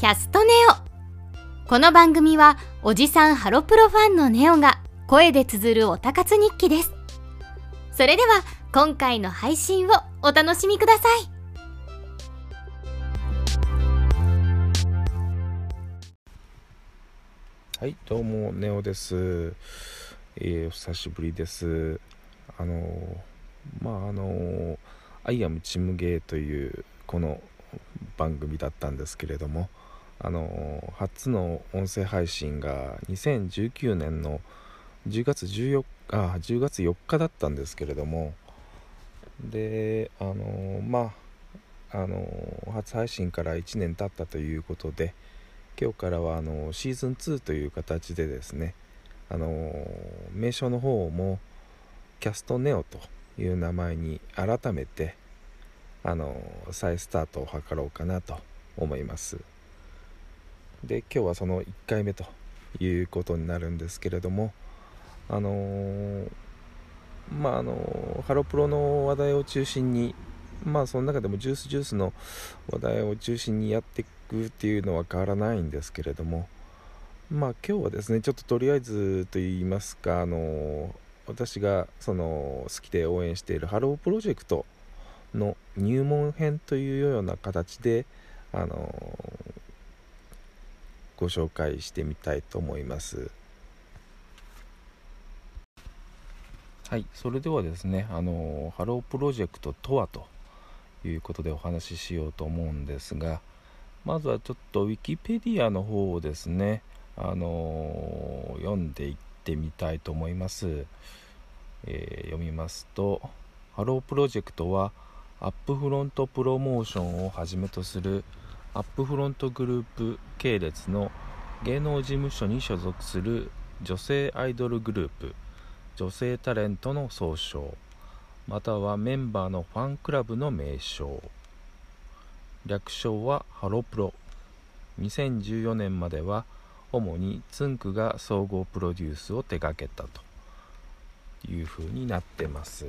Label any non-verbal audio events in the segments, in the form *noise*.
キャストネオこの番組はおじさんハロプロファンのネオが声で綴るおたかつ日記ですそれでは今回の配信をお楽しみくださいはい、どうも、ネオです。えーお久しぶりです。あの、まあ、あの、アイアムチムゲーというこの番組だったんですけれども、あの初の音声配信が2019年の10月14日、あ、10月4日だったんですけれども、で、あのまあ、あの初配信から1年経ったということで、今日からはあのシーズン2という形でですねあの名称の方もキャストネオという名前に改めてあの再スタートを図ろうかなと思います。で今日はその1回目ということになるんですけれどもあのまああのハロプロの話題を中心にまあその中でもジュースジュースの話題を中心にやっていくっていうのは変わらないんですけれどもまあ今日はですねちょっととりあえずと言いますかあの私がその好きで応援しているハロープロジェクトの入門編というような形であのご紹介してみたいと思います。はいそれではですねあのハロープロジェクトとはということでお話ししようと思うんですがまずはちょっとウィキペディアの方をですね、あの読んでいってみたいと思います、えー読みますとハロープロジェクトはアップフロントプロモーションをはじめとするアップフロントグループ系列の芸能事務所に所属する女性アイドルグループ女性タレントの総称またはメンバーのファンクラブの名称。略称はハロプロ。2014年までは主につんくが総合プロデュースを手掛けたと。いうふうになってます。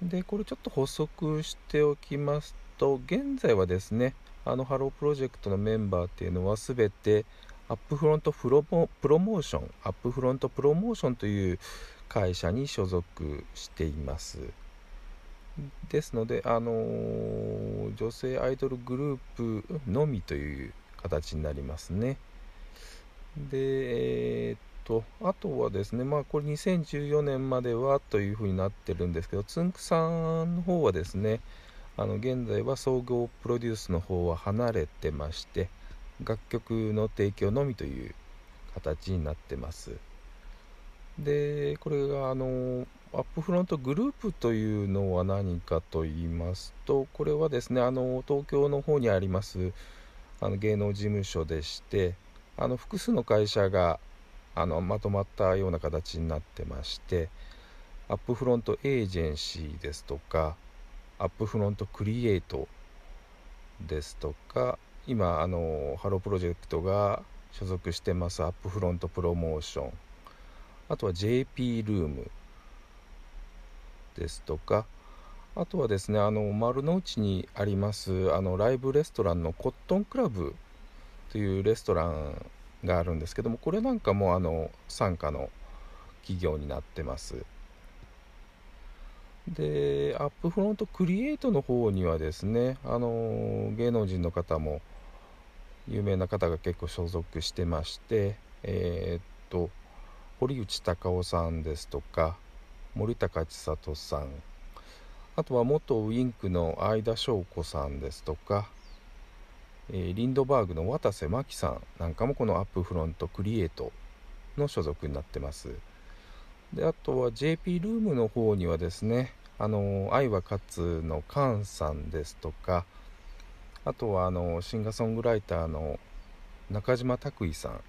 でこれちょっと補足しておきますと現在はですねあのハロープロジェクトのメンバーっていうのは全てアップフロントプロモーションアップフロントプロモーションという会社に所属していますですので、あのー女性アイドルグループのみという形になりますね。で、えーっと、あとはですね、まあ、これ2014年まではというふうになってるんですけど、つんくさんの方はですね、あの現在は総合プロデュースの方は離れてまして、楽曲の提供のみという形になってます。で、これがあのアップフロントグループというのは何かと言いますと、これはですね、あの東京の方にありますあの芸能事務所でして、あの複数の会社があのまとまったような形になってまして、アップフロントエージェンシーですとか、アップフロントクリエイトですとか、今あのハロープロジェクトが所属してますアップフロントプロモーション、あとは JP ルームですとかあとはですねあの丸の内にありますあのライブレストランのコットンクラブというレストランがあるんですけどもこれなんかもあの傘下の企業になってます。でアップフロントクリエイトの方にはですねあの芸能人の方も有名な方が結構所属してましてえーっと堀内孝雄さんですとか森高千里さんあとは元ウインクの相田翔子さんですとか、えーリンドバーグの渡瀬真希さんなんかもこのアップフロントクリエイトの所属になってます。であとは JP ルームの方にはですねあの愛は勝つのカンさんですとかあとはあのシンガーソングライターの中島卓偉さん。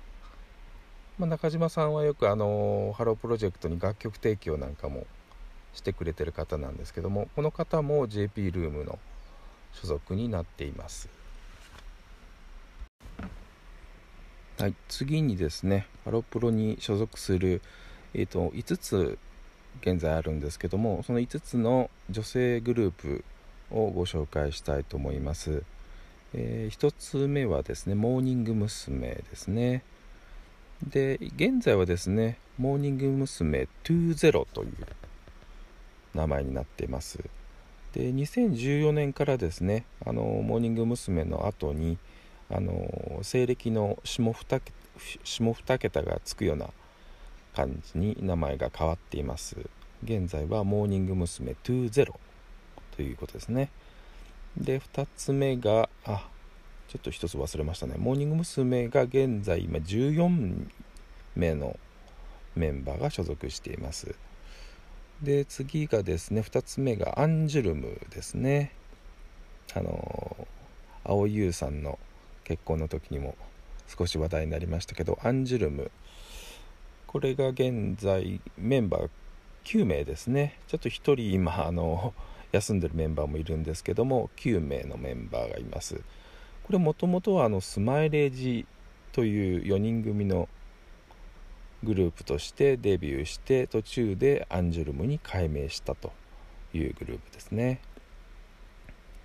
まあ、中島さんはよくあのハロープロジェクトに楽曲提供なんかもしてくれてる方なんですけどもこの方も JP ルームの所属になっています。はい次にですねハロープロに所属する、えー、と5つ現在あるんですけどもその5つの女性グループをご紹介したいと思いますえー、1つ目はですねモーニング娘。ですねで現在はですねモーニング娘。20という名前になっていますで2014年からですねあのモーニング娘。の後にあの西暦の下 2, 下2桁がつくような感じに名前が変わっています。現在はモーニング娘。20ということですね。で2つ目があちょっと1つ忘れましたね。モーニング娘。が現在今14名のメンバーが所属しています。で次がですね2つ目がアンジュルムですね。あの蒼井優さんの結婚の時にも少し話題になりましたけどアンジュルムこれが現在メンバー9名ですね。ちょっと1人今あの *laughs* 休んでるメンバーもいるんですけども9名のメンバーがいます。これもともとはあのスマイレージという4人組のグループとしてデビューして途中でアンジュルムに改名したというグループですね。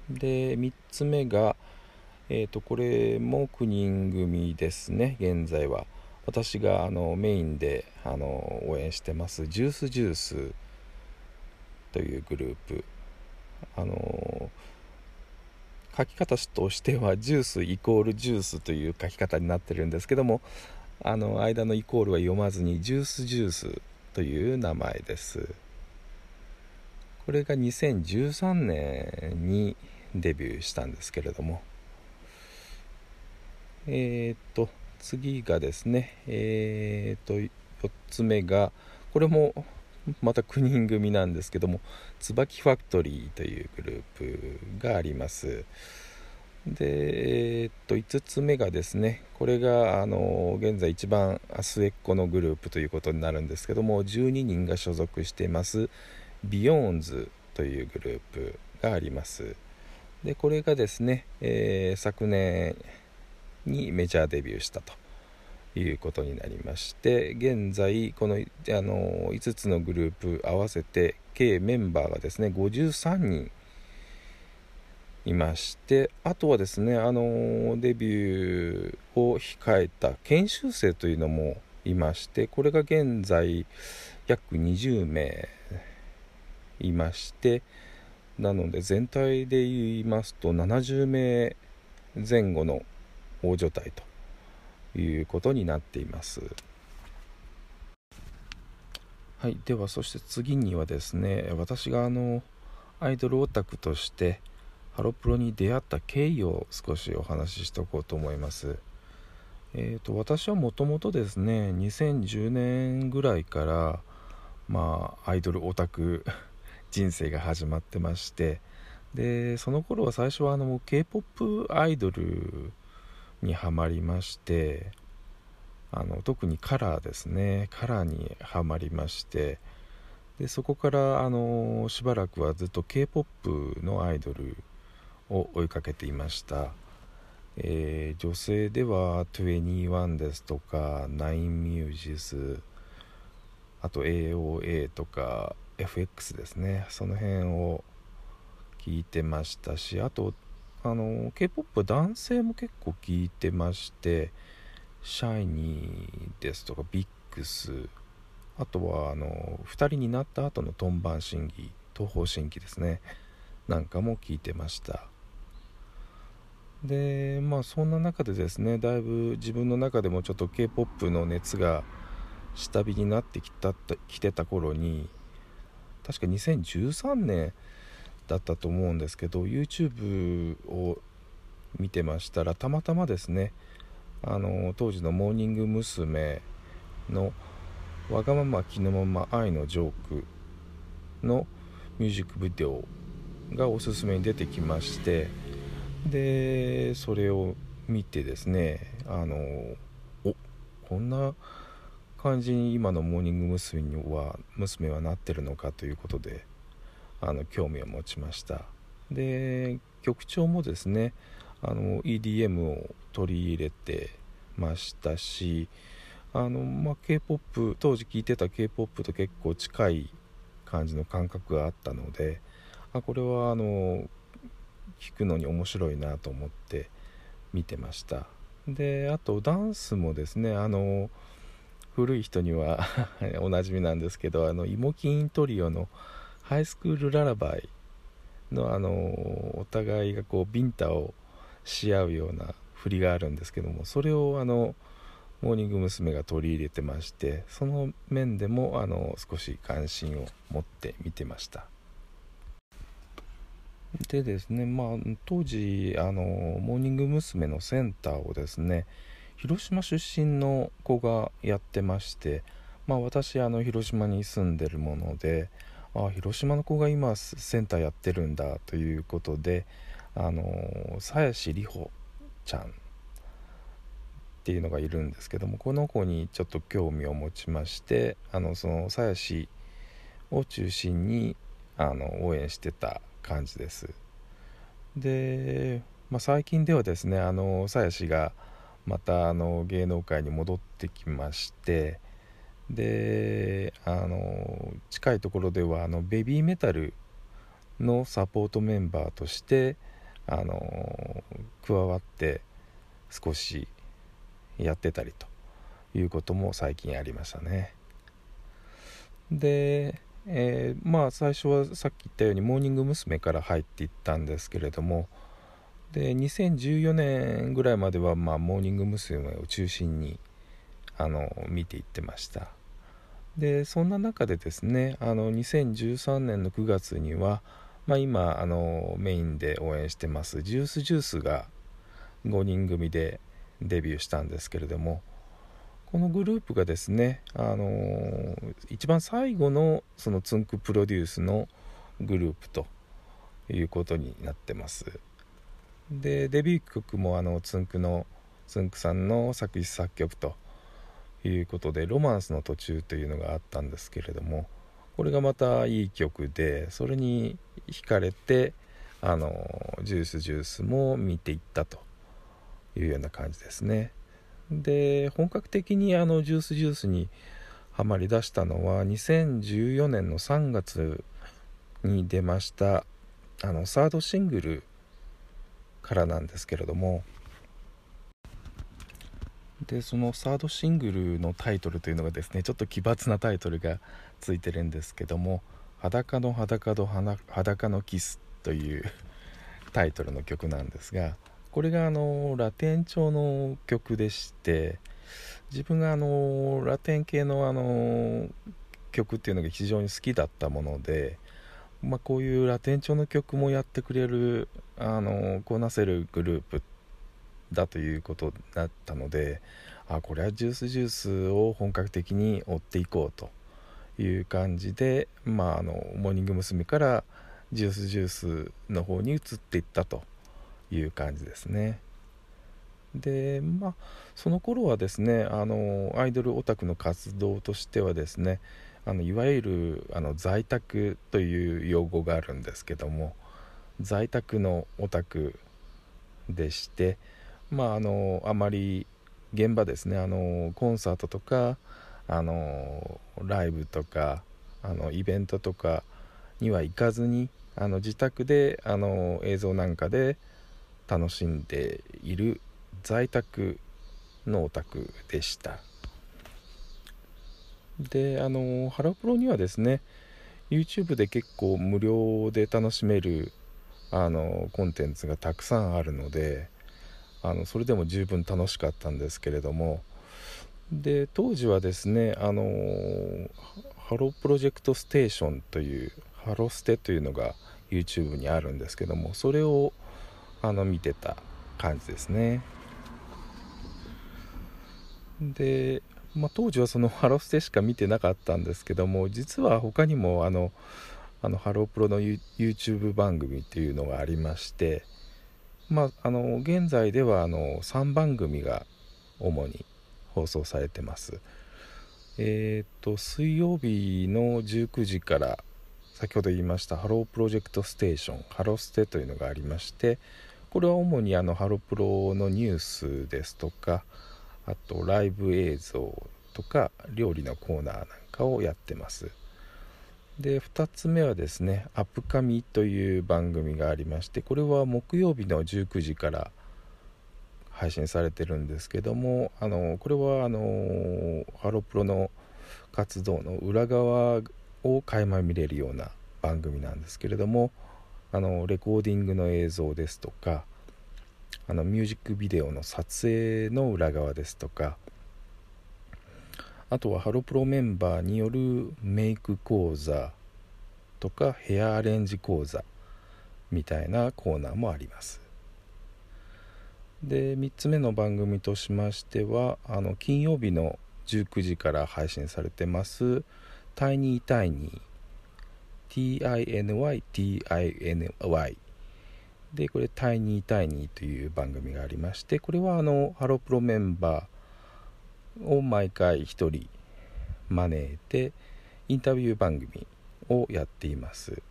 で3つ目がえーと、これも9人組ですね。現在は。私があのメインであの応援してますジュースジュースというグループ。あの書き方としてはジュースイコールジュースという書き方になってるんですけどもあの間のイコールは読まずにジュースジュースという名前です。これが2013年にデビューしたんですけれども。えー、っと次がですねえー、っと4つ目がこれもまた9人組なんですけどもつばきファクトリーというグループがあります。で、えー、っと5つ目がですねこれがあの現在一番末っ子のグループということになるんですけども12人が所属しています BEYOOOOONDS というグループがあります。でこれがですね、えー、昨年にメジャーデビューしたということになりまして現在このあの5つのグループ合わせて計メンバーがですね53人いましてあとはですねあのデビューを控えた研修生というのもいましてこれが現在約20名いましてなので全体で言いますと70名前後の大所帯ということになっています。はい。ではそして次にはですね私があのアイドルオタクとしてハロプロに出会った経緯を少しお話ししておこうと思います。えーと、私はもともとですね2010年ぐらいからまあアイドルオタク *laughs* 人生が始まってましてでその頃は最初はあの k p o p アイドルにはまりましてあの特にカラーですね。カラーにはまりましてでそこからあのしばらくはずっと k p o p のアイドルを追いかけていました、えー、女性では21ですとか9ミュージスあと AOA とか FX ですね。その辺を聞いてましたしあとあの K-POP 男性も結構聞いてましてシャイニーですとかビックスあとはあの2人になった後のトンバン審議東方神起ですね。なんかも聞いてました。でまあそんな中でですねだいぶ自分の中でもちょっと k p o p の熱が下火になってきたきてた頃に確か2013年だったと思うんですけど YouTube を見てましたらたまたまですねあの当時のモーニング娘。の「わがまま気のまま愛のジョーク」のミュージックビデオがおすすめに出てきましてでそれを見てですねあのおこんな感じに今のモーニング娘。には娘はなってるのかということであの興味を持ちました。で曲調もですねあの EDM を取り入れてましたしあの、まあ、k p o p 当時聴いてた k p o p と結構近い感じの感覚があったのであこれはあの聴くのに面白いなと思って見てました。であとダンスもですねあの古い人には *laughs* おなじみなんですけどあのイモキントリオの「ハイスクールララバイの」あのお互いがこうビンタをし合うような振りがあるんですけどもそれをあのモーニング娘。が取り入れてましてその面でもあの少し関心を持って見てましたでですねまあ当時あのモーニング娘。のセンターをですね広島出身の子がやってましてまあ私あの広島に住んでるものであ広島の子が今センターやってるんだということであの鞘師里穂ちゃんっていうのがいるんですけどもこの子にちょっと興味を持ちましてあのその鞘師を中心にあの応援してた感じです。で、まあ、最近ではですねあの鞘師がまたあの芸能界に戻ってきましてであの近いところではあのベビーメタルのサポートメンバーとしてあの加わって少しやってたりということも最近ありましたねで、えー、まあ最初はさっき言ったようにモーニング娘。から入っていったんですけれどもで2014年ぐらいまでは、まあ、モーニング娘。を中心にあの見ていってました。でそんな中でですねあの2013年の9月には、まあ、今あのメインで応援してますジュースジュースが5人組でデビューしたんですけれどもこのグループがですね、あのー、一番最後のそのつんくプロデュースのグループということになってます。でデビュー曲もあのつんくのつんくさんの作詞作曲ということで「ロマンスの途中」というのがあったんですけれどもこれがまたいい曲でそれに惹かれてあのジュースジュースも見ていったというような感じですね。で本格的にあのジュースジュースにはまりだしたのは2014年の3月に出ましたあのサードシングルからなんですけれどもでそのサードシングルのタイトルというのがですねちょっと奇抜なタイトルがついてるんですけども「裸の裸の裸のキス」というタイトルの曲なんですがこれがあのラテン調の曲でして自分があのラテン系のあの曲っていうのが非常に好きだったもので、まあ、こういうラテン調の曲もやってくれるあのこなせるグループってだということだったのであこれはジュースジュースを本格的に追っていこうという感じで、まあ、あのモーニング娘。からジュースジュースの方に移っていったという感じですねでまあその頃はですねあのアイドルオタクの活動としてはですねあのいわゆるあの在宅という用語があるんですけども在宅のオタクでしてまああのあまり現場ですね。あのコンサートとかあのライブとかあのイベントとかには行かずにあの自宅であの映像なんかで楽しんでいる在宅のオタクでした。であのハロプロにはですね YouTube で結構無料で楽しめるあのコンテンツがたくさんあるのであのそれでも十分楽しかったんですけれども。で当時はですねあのハロープロジェクトステーションというハロステというのが YouTube にあるんですけどもそれをあの見てた感じですね。で、まあ、当時はそのハロステしか見てなかったんですけども実は他にもあのあのハロープロの YouTube 番組っていうのがありましてまああの現在ではあの3番組が主に放送されてます。えっ、と水曜日の19時から先ほど言いましたハロープロジェクトステーションハロステというのがありましてこれは主にあのハロプロのニュースですとかあとライブ映像とか料理のコーナーなんかをやってます。で2つ目はですね「アップカミ」という番組がありましてこれは木曜日の19時から配信されてるんですけどもあのこれはあのハロプロの活動の裏側を垣間見れるような番組なんですけれどもあのレコーディングの映像ですとかあのミュージックビデオの撮影の裏側ですとかあとはハロプロメンバーによるメイク講座とかヘアアレンジ講座みたいなコーナーもあります。で3つ目の番組としましてはあの金曜日の19時から配信されてます「タイニータイニー」TINYTINY でこれ「タイニータイニー」という番組がありましてこれはあのハロプロメンバーを毎回1人招いてインタビュー番組をやっています。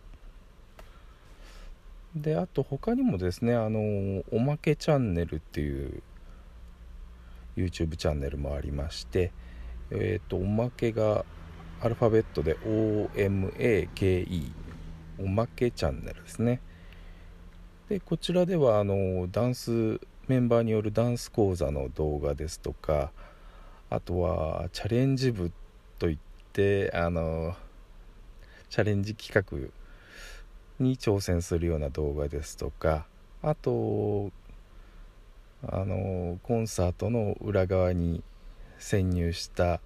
であと他にもですねあのおまけチャンネルっていう YouTube チャンネルもありましてえっ、ー、とおまけがアルファベットで OMAKE おまけチャンネルですね。でこちらではあのダンスメンバーによるダンス講座の動画ですとかあとはチャレンジ部といってあのチャレンジ企画に挑戦するような動画ですとかあとあのコンサートの裏側に潜入した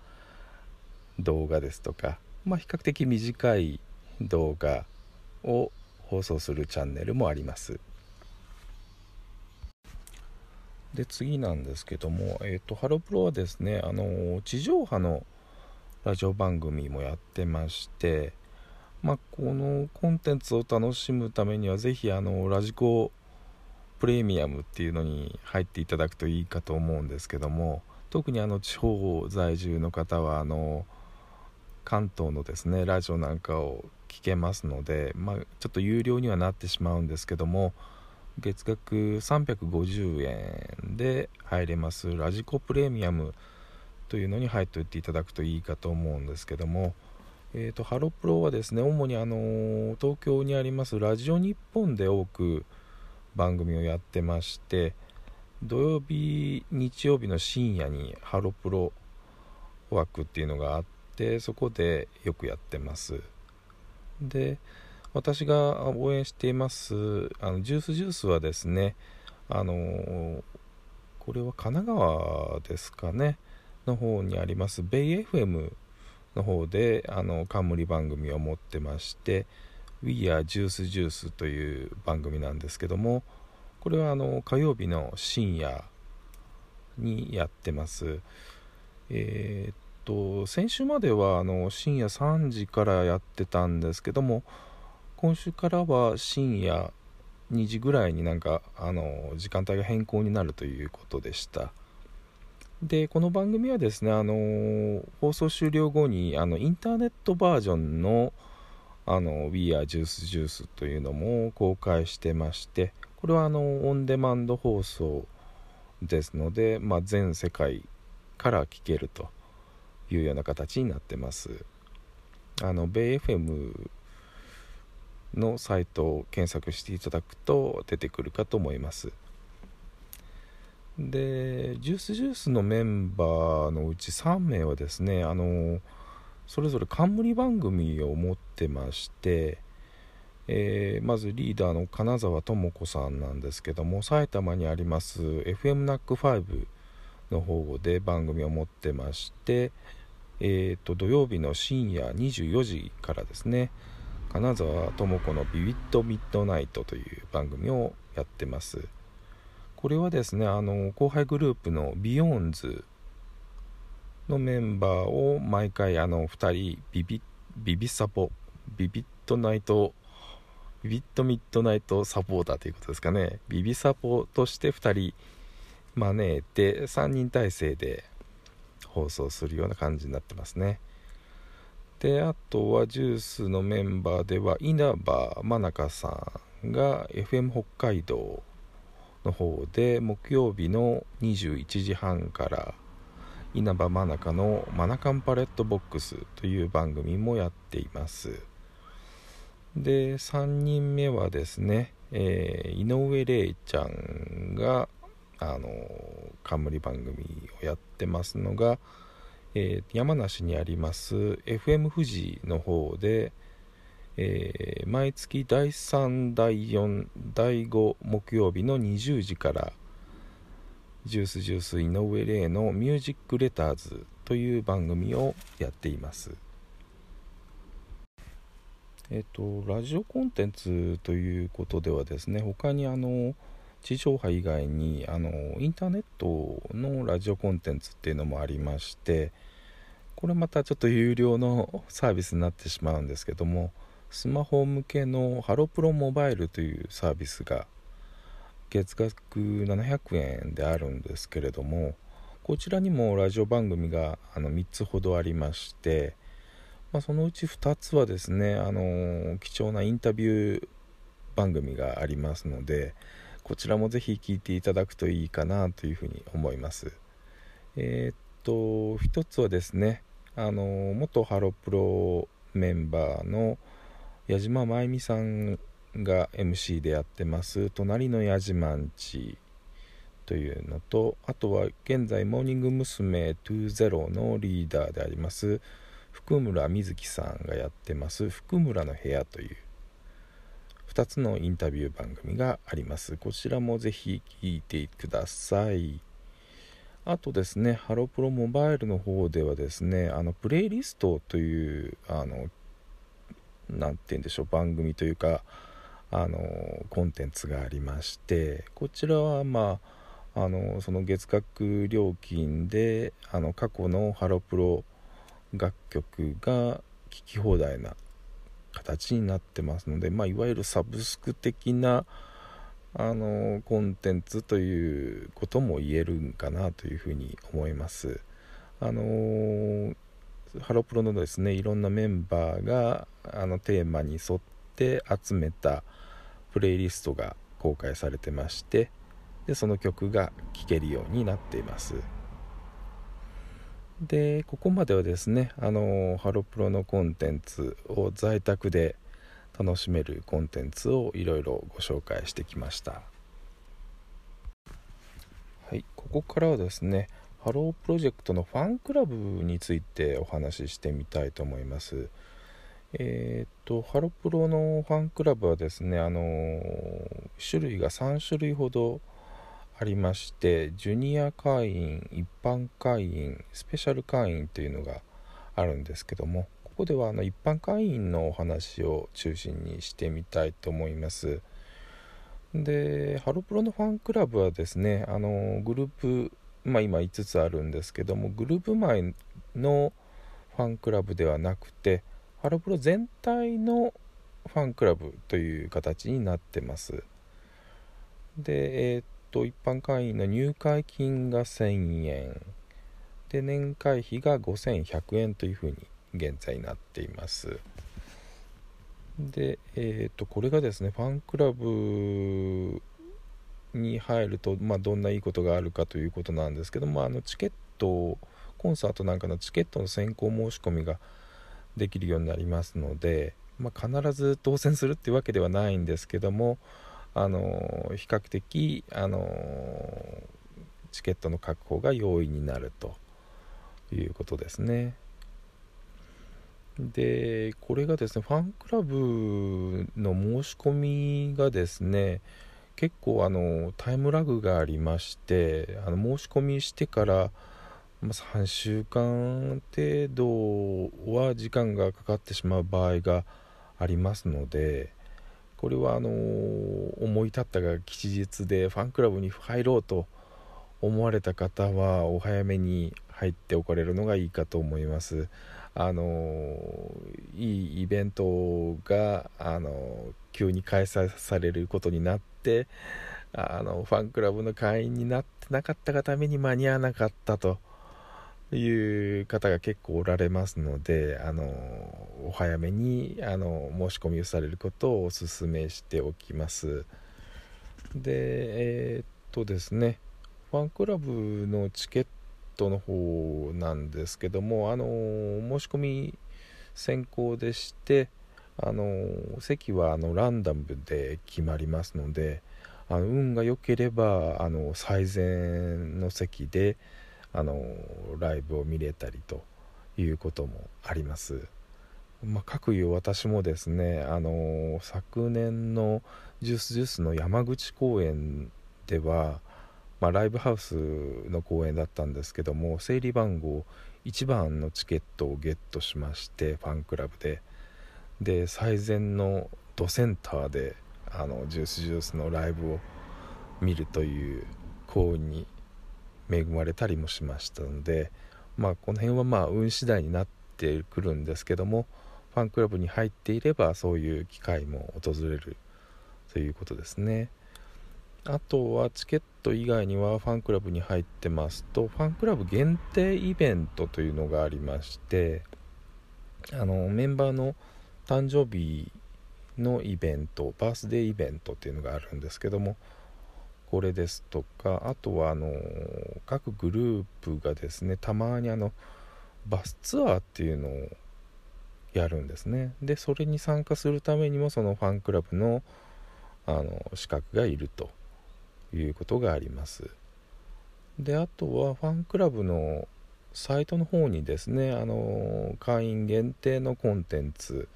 動画ですとか、まあ、比較的短い動画を放送するチャンネルもあります。で次なんですけども、えーと、ハロプロはですねあの地上波のラジオ番組もやってまして、まあ、このコンテンツを楽しむためにはぜひあのラジコプレミアムっていうのに入っていただくといいかと思うんですけども特にあの地方在住の方はあの関東のですねラジオなんかを聞けますので、まあ、ちょっと有料にはなってしまうんですけども月額350円で入れます。ラジコプレミアムというのに入っておいていただくといいかと思うんですけども、えーと、ハロプロはですね主にあの東京にありますラジオ日本で多く番組をやってまして土曜日日曜日の深夜にハロプロ枠っていうのがあってそこでよくやってます。で私が応援していますあのジュースジュースはですねあのこれは神奈川ですかねの方にありますベイ FM の方であの冠番組を持ってまして「We Are Juice Juice」という番組なんですけどもこれはあの火曜日の深夜にやってます。えー、っと先週まではあの深夜3時からやってたんですけども今週からは深夜2時ぐらいになんかあの時間帯が変更になるということでした。でこの番組はですねあの放送終了後にあのインターネットバージョンのあの We Are Juice Juice というのも公開してましてこれはあのオンデマンド放送ですので、まあ、全世界から聞けるというような形になってます。あのベイ FM のサイトを検索していただくと出てくるかと思います。でジュースジュースのメンバーのうち3名はですねあのそれぞれ冠番組を持ってまして、えー、まずリーダーの金澤朋子さんなんですけども埼玉にあります FM ナック5の方で番組を持ってまして、えーと土曜日の深夜24時からですね金沢智子のビビットミッドナイトという番組をやってます。これはですねあの後輩グループの BEYOOOOONDSのメンバーを毎回あの2人ビビビビサポビビットナイトビビットミッドナイトサポーターということですかね。ビビサポとして2人招いて3人体制で放送するような感じになってますね。であとはジュースのメンバーでは稲葉真中さんが FM 北海道の方で木曜日の21時半から稲葉真中の「マナカンパレットボックス」という番組もやっています。で3人目はですね、えー、井上玲ちゃんがあの冠番組をやってますのが、えー、山梨にあります FM 富士の方で、えー、毎月第3第4第5木曜日の20時からジュースジュース井上玲の「ミュージックレターズ」という番組をやっています。えっとラジオコンテンツということではですね他にあの地上波以外にあのインターネットのラジオコンテンツっていうのもありましてこれまたちょっと有料のサービスになってしまうんですけどもスマホ向けのハロプロモバイルというサービスが月額700円であるんですけれどもこちらにもラジオ番組があの3つほどありまして、まあ、そのうち2つはですねあの貴重なインタビュー番組がありますのでこちらもぜひ聞いていただくといいかなというふうに思います。えー、っと1つはですねあの元ハロプロメンバーの矢島真由美さんが MC でやってます「隣の矢島んち」というのとあとは現在モーニング娘。20のリーダーであります。福村瑞希さんがやってます「福村の部屋」という2つのインタビュー番組があります。こちらもぜひ聞いてください。あとですねハロプロモバイルの方ではですねあのプレイリストというあの何て言うんでしょう番組というかあのコンテンツがありましてこちらはまああのその月額料金であの過去のハロプロ楽曲が聴き放題な形になってますので、まあ、いわゆるサブスク的なあのコンテンツということも言えるんかなというふうに思います。あのハロプロのですねいろんなメンバーがあのテーマに沿って集めたプレイリストが公開されてましてでその曲が聴けるようになっていますでここまではですねあのハロプロのコンテンツを在宅で楽しめるコンテンツをいろいろご紹介してきましたはいここからはですねハロープロジェクトのファンクラブについてお話ししてみたいと思います。えっ、と、ハロプロのファンクラブはですね、あのー、種類が3種類ほどありまして、ジュニア会員、一般会員、スペシャル会員というのがあるんですけども、ここではあの一般会員のお話を中心にしてみたいと思います。で、ハロプロのファンクラブはですね、あのグループまあ、今5つあるんですけどもグループ前のファンクラブではなくてハロプロ全体のファンクラブという形になってますでえー、っと一般会員の入会金が1000円で年会費が5100円というふうに現在なっていますでえー、とこれがですねファンクラブに入ると、まあ、どんないいことがあるかということなんですけどもあのチケットコンサートなんかのチケットの先行申し込みができるようになりますので、まあ、必ず当選するっていうわけではないんですけどもあの比較的あのチケットの確保が容易になるということですね。でこれがですねファンクラブの申し込みがですね結構あのタイムラグがありましてあの申し込みしてから3週間程度は時間がかかってしまう場合がありますのでこれはあの思い立ったが吉日でファンクラブに入ろうと思われた方はお早めに入っておかれるのがいいかと思います。あのいいイベントがあの急に開催されることになってあのファンクラブの会員になってなかったがために間に合わなかったと。いう方が結構おられますのであのお早めにあの申し込みをされることをお勧めしておきます。でえー、っとですねファンクラブのチケットの方なんですけどもあの申し込み先行でしてあの席はあのランダムで決まりますのであの運が良ければあの最前の席であのライブを見れたりということもあります。まあ、各いう私もですねあの昨年のジュースジュースの山口公演では、まあ、ライブハウスの公演だったんですけども整理番号1番のチケットをゲットしましてファンクラブで。で最前のドセンターであのジュースジュースのライブを見るという幸運に恵まれたりもしましたので、まあ、この辺はまあ運次第になってくるんですけどもファンクラブに入っていればそういう機会も訪れるということですね。あとはチケット以外にはファンクラブに入ってますとファンクラブ限定イベントというのがありましてあのメンバーの誕生日のイベントバースデーイベントっていうのがあるんですけどもこれですとかあとはあの各グループがですねたまにあのバスツアーっていうのをやるんですね。でそれに参加するためにもそのファンクラブのあの資格がいると。いうことがあります。であとはファンクラブのサイトの方にですねあの会員限定のコンテンツ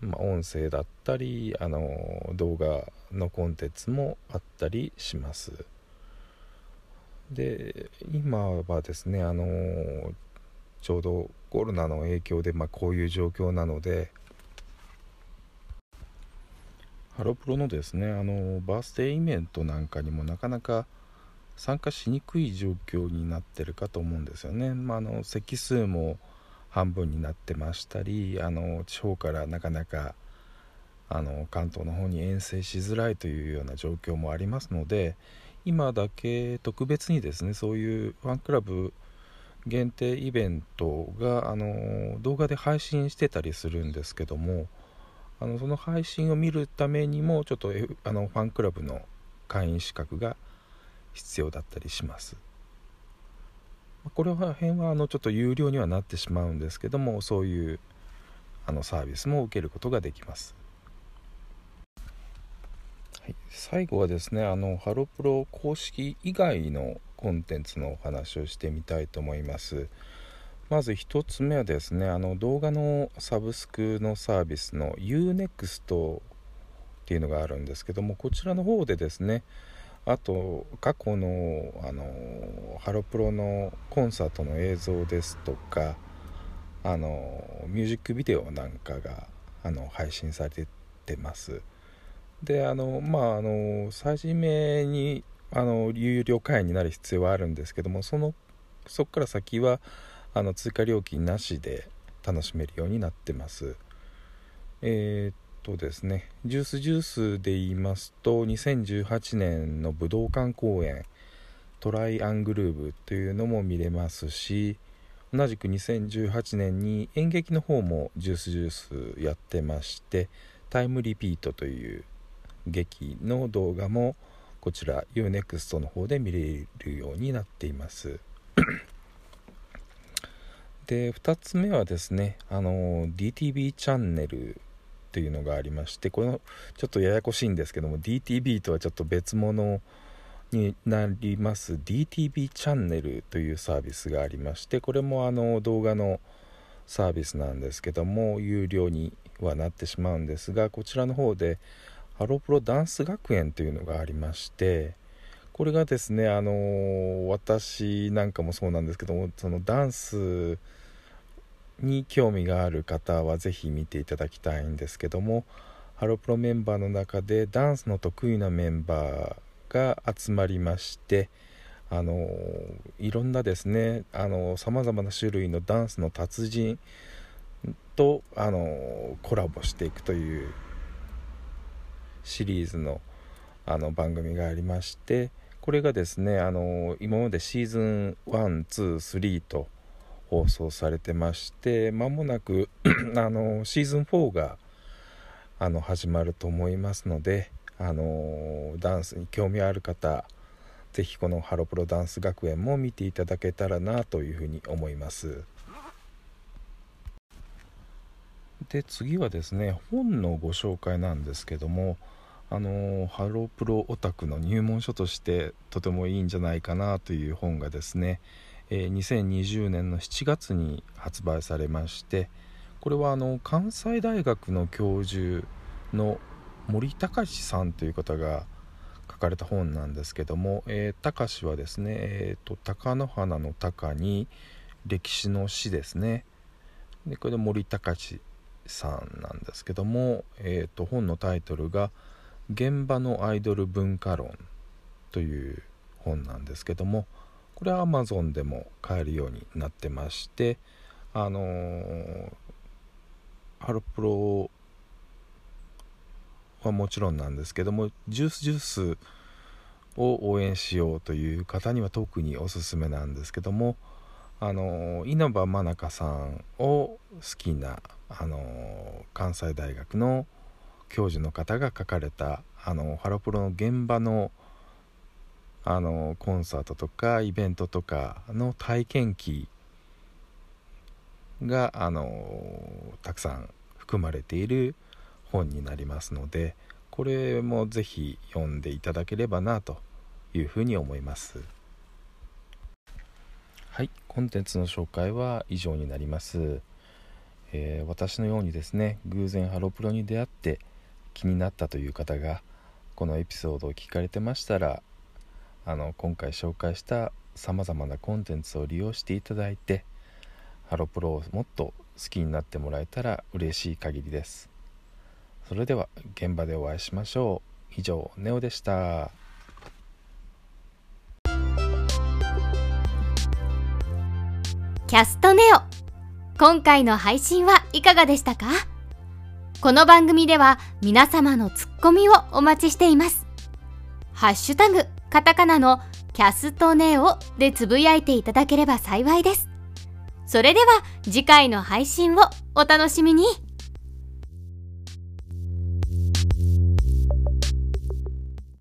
まあ、音声だったりあの動画のコンテンツもあったりします。で今はですねあのちょうどコロナの影響で、まあ、こういう状況なのでハロプロのですねあのバースデーイベントなんかにもなかなか参加しにくい状況になってるかと思うんですよね、まあ、あの席数も半分になってましたりあの地方からなかなかあの関東の方に遠征しづらいというような状況もありますので今だけ特別にですねそういうファンクラブ限定イベントがあの動画で配信してたりするんですけどもあのその配信を見るためにもちょっとあのファンクラブの会員資格が必要だったりします。これは辺はあのちょっと有料にはなってしまうんですけどもそういうあのサービスも受けることができます、はい、最後はですねあのハロプロ公式以外のコンテンツのお話をしてみたいと思います。まず1つ目はですねあの動画のサブスクのサービスの UNEXT っていうのがあるんですけどもこちらの方でですねあと過去のあのハロプロのコンサートの映像ですとかあのミュージックビデオなんかがあの配信されてます。であのまああの初めにあの有料会員になる必要はあるんですけどもそのそこから先はあの追加料金なしで楽しめるようになってます。えー、とですねジュースジュースで言いますと2018年の武道館公演トライアングルーブというのも見れますし同じく2018年に演劇の方もジュースジュースやってましてタイムリピートという劇の動画もこちら UNEXT の方で見れるようになっています。で2つ目はですねあの DTV チャンネルっていうのがありましてこのちょっとややこしいんですけども DTV とはちょっと別物になります。DTV チャンネルというサービスがありましてこれもあの動画のサービスなんですけども有料にはなってしまうんですがこちらの方でハロプロダンス学園というのがありましてこれがですねあの私なんかもそうなんですけどもそのダンスに興味がある方はぜひ見ていただきたいんですけどもハロプロメンバーの中でダンスの得意なメンバーが集まりましてあのいろんなですねさまざまな種類のダンスの達人とあのコラボしていくというシリーズのあの番組がありましてこれがですねあの今までシーズン123と放送されてまして間もなく *clears throat* あのシーズン4があの始まると思いますのであのダンスに興味ある方是非このハロプロダンス学園も見ていただけたらなというふうに思います。で次はですね本のご紹介なんですけどもあのハロープロオタクの入門書としてとてもいいんじゃないかなという本がですね、え、2020年の7月に発売されましてこれはあの関西大学の教授の森隆さんという方が書かれた本なんですけども、えー、隆はですね、えーと、貴乃花の鷹に歴史の詩ですね。でこれで森隆さんなんですけども、えーと本のタイトルが「現場のアイドル文化論という本なんですけどもこれは Amazon でも買えるようになってましてあのー、ハロプロはもちろんなんですけどもジュースジュースを応援しようという方には特におすすめなんですけどもあの稲葉真中さんを好きなあの関西大学の教授の方が書かれたあのハロプロの現場のあのコンサートとかイベントとかの体験記があのたくさん含まれている本になりますのでこれもぜひ読んでいただければなというふうに思います。はいコンテンツの紹介は以上になります、えー、私のようにですね偶然ハロプロに出会って気になったという方がこのエピソードを聞かれてましたらあの今回紹介したさまざまなコンテンツを利用していただいてハロプロをもっと好きになってもらえたら嬉しい限りです。それでは現場でお会いしましょう。以上ネオでした。キャストネオ。今回の配信はいかがでしたか？この番組では皆様のツッコミをお待ちしています。ハッシュタグ、カタカナのキャストネオでつぶやいていただければ幸いです。それでは次回の配信をお楽しみに。